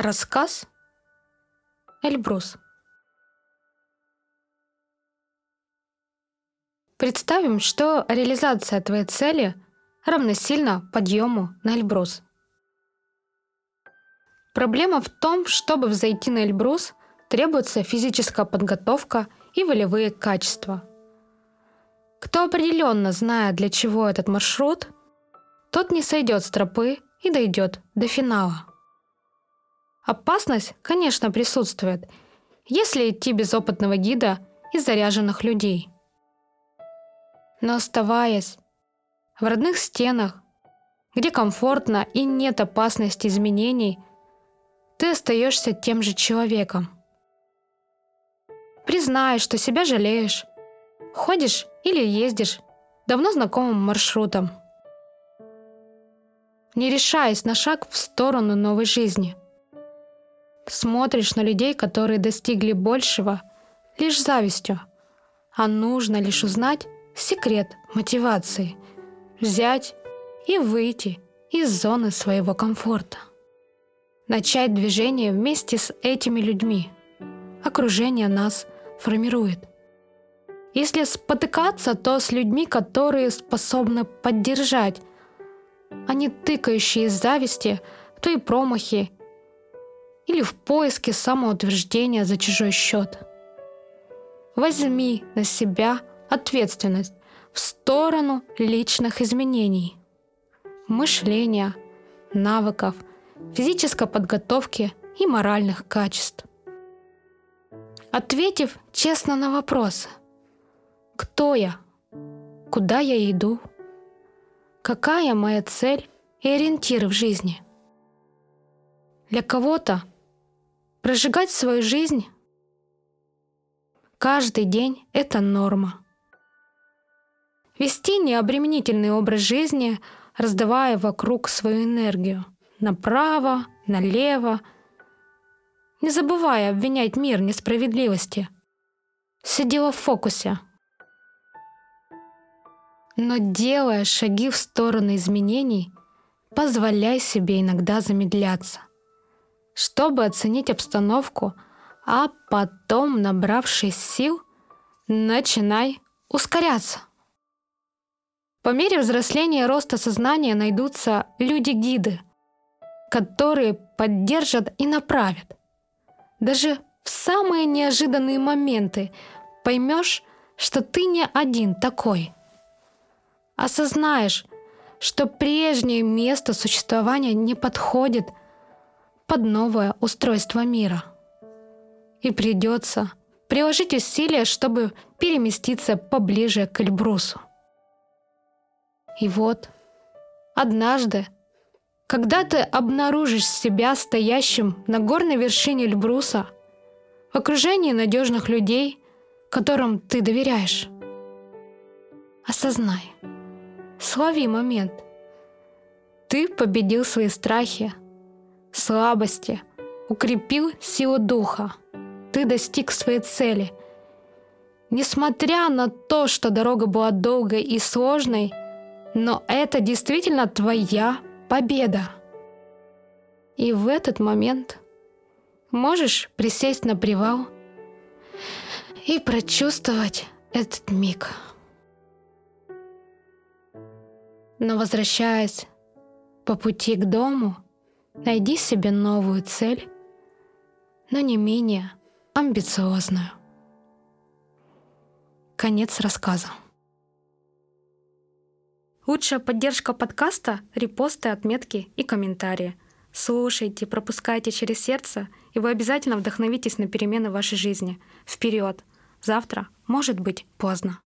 Рассказ Эльбрус Представим, что реализация твоей цели равносильна подъему на Эльбрус. Проблема в том, чтобы взойти на Эльбрус, требуется физическая подготовка и волевые качества. Кто определенно знает, для чего этот маршрут, тот не сойдет с тропы и дойдет до финала. Опасность, конечно, присутствует, если идти без опытного гида и заряженных людей. Но оставаясь в родных стенах, где комфортно и нет опасности изменений, ты остаешься тем же человеком. Признай, что себя жалеешь, ходишь или ездишь давно знакомым маршрутом. Не решаясь на шаг в сторону новой жизни – Смотришь на людей, которые достигли большего, лишь завистью. А нужно лишь узнать секрет мотивации. Взять и выйти из зоны своего комфорта. Начать движение вместе с этими людьми. Окружение нас формирует. Если спотыкаться, то с людьми, которые способны поддержать, а не тыкающие из зависти в твои промахи или в поиске самоутверждения за чужой счет. Возьми на себя ответственность в сторону личных изменений, мышления, навыков, физической подготовки и моральных качеств. Ответив честно на вопрос «Кто я? Куда я иду? Какая моя цель и ориентиры в жизни?» Для кого-то Прожигать свою жизнь каждый день – это норма. Вести необременительный образ жизни, раздавая вокруг свою энергию направо, налево, не забывая обвинять мир несправедливости. Все дело в фокусе. Но делая шаги в сторону изменений, позволяй себе иногда замедляться чтобы оценить обстановку, а потом, набравшись сил, начинай ускоряться. По мере взросления и роста сознания найдутся люди-гиды, которые поддержат и направят. Даже в самые неожиданные моменты поймешь, что ты не один такой. Осознаешь, что прежнее место существования не подходит – под новое устройство мира. И придется приложить усилия, чтобы переместиться поближе к Эльбрусу. И вот, однажды, когда ты обнаружишь себя стоящим на горной вершине Эльбруса, в окружении надежных людей, которым ты доверяешь, осознай, слови момент. Ты победил свои страхи, слабости, укрепил силу духа. Ты достиг своей цели. Несмотря на то, что дорога была долгой и сложной, но это действительно твоя победа. И в этот момент можешь присесть на привал и прочувствовать этот миг. Но возвращаясь по пути к дому, Найди себе новую цель, но не менее амбициозную. Конец рассказа. Лучшая поддержка подкаста — репосты, отметки и комментарии. Слушайте, пропускайте через сердце, и вы обязательно вдохновитесь на перемены в вашей жизни. Вперед! Завтра может быть поздно.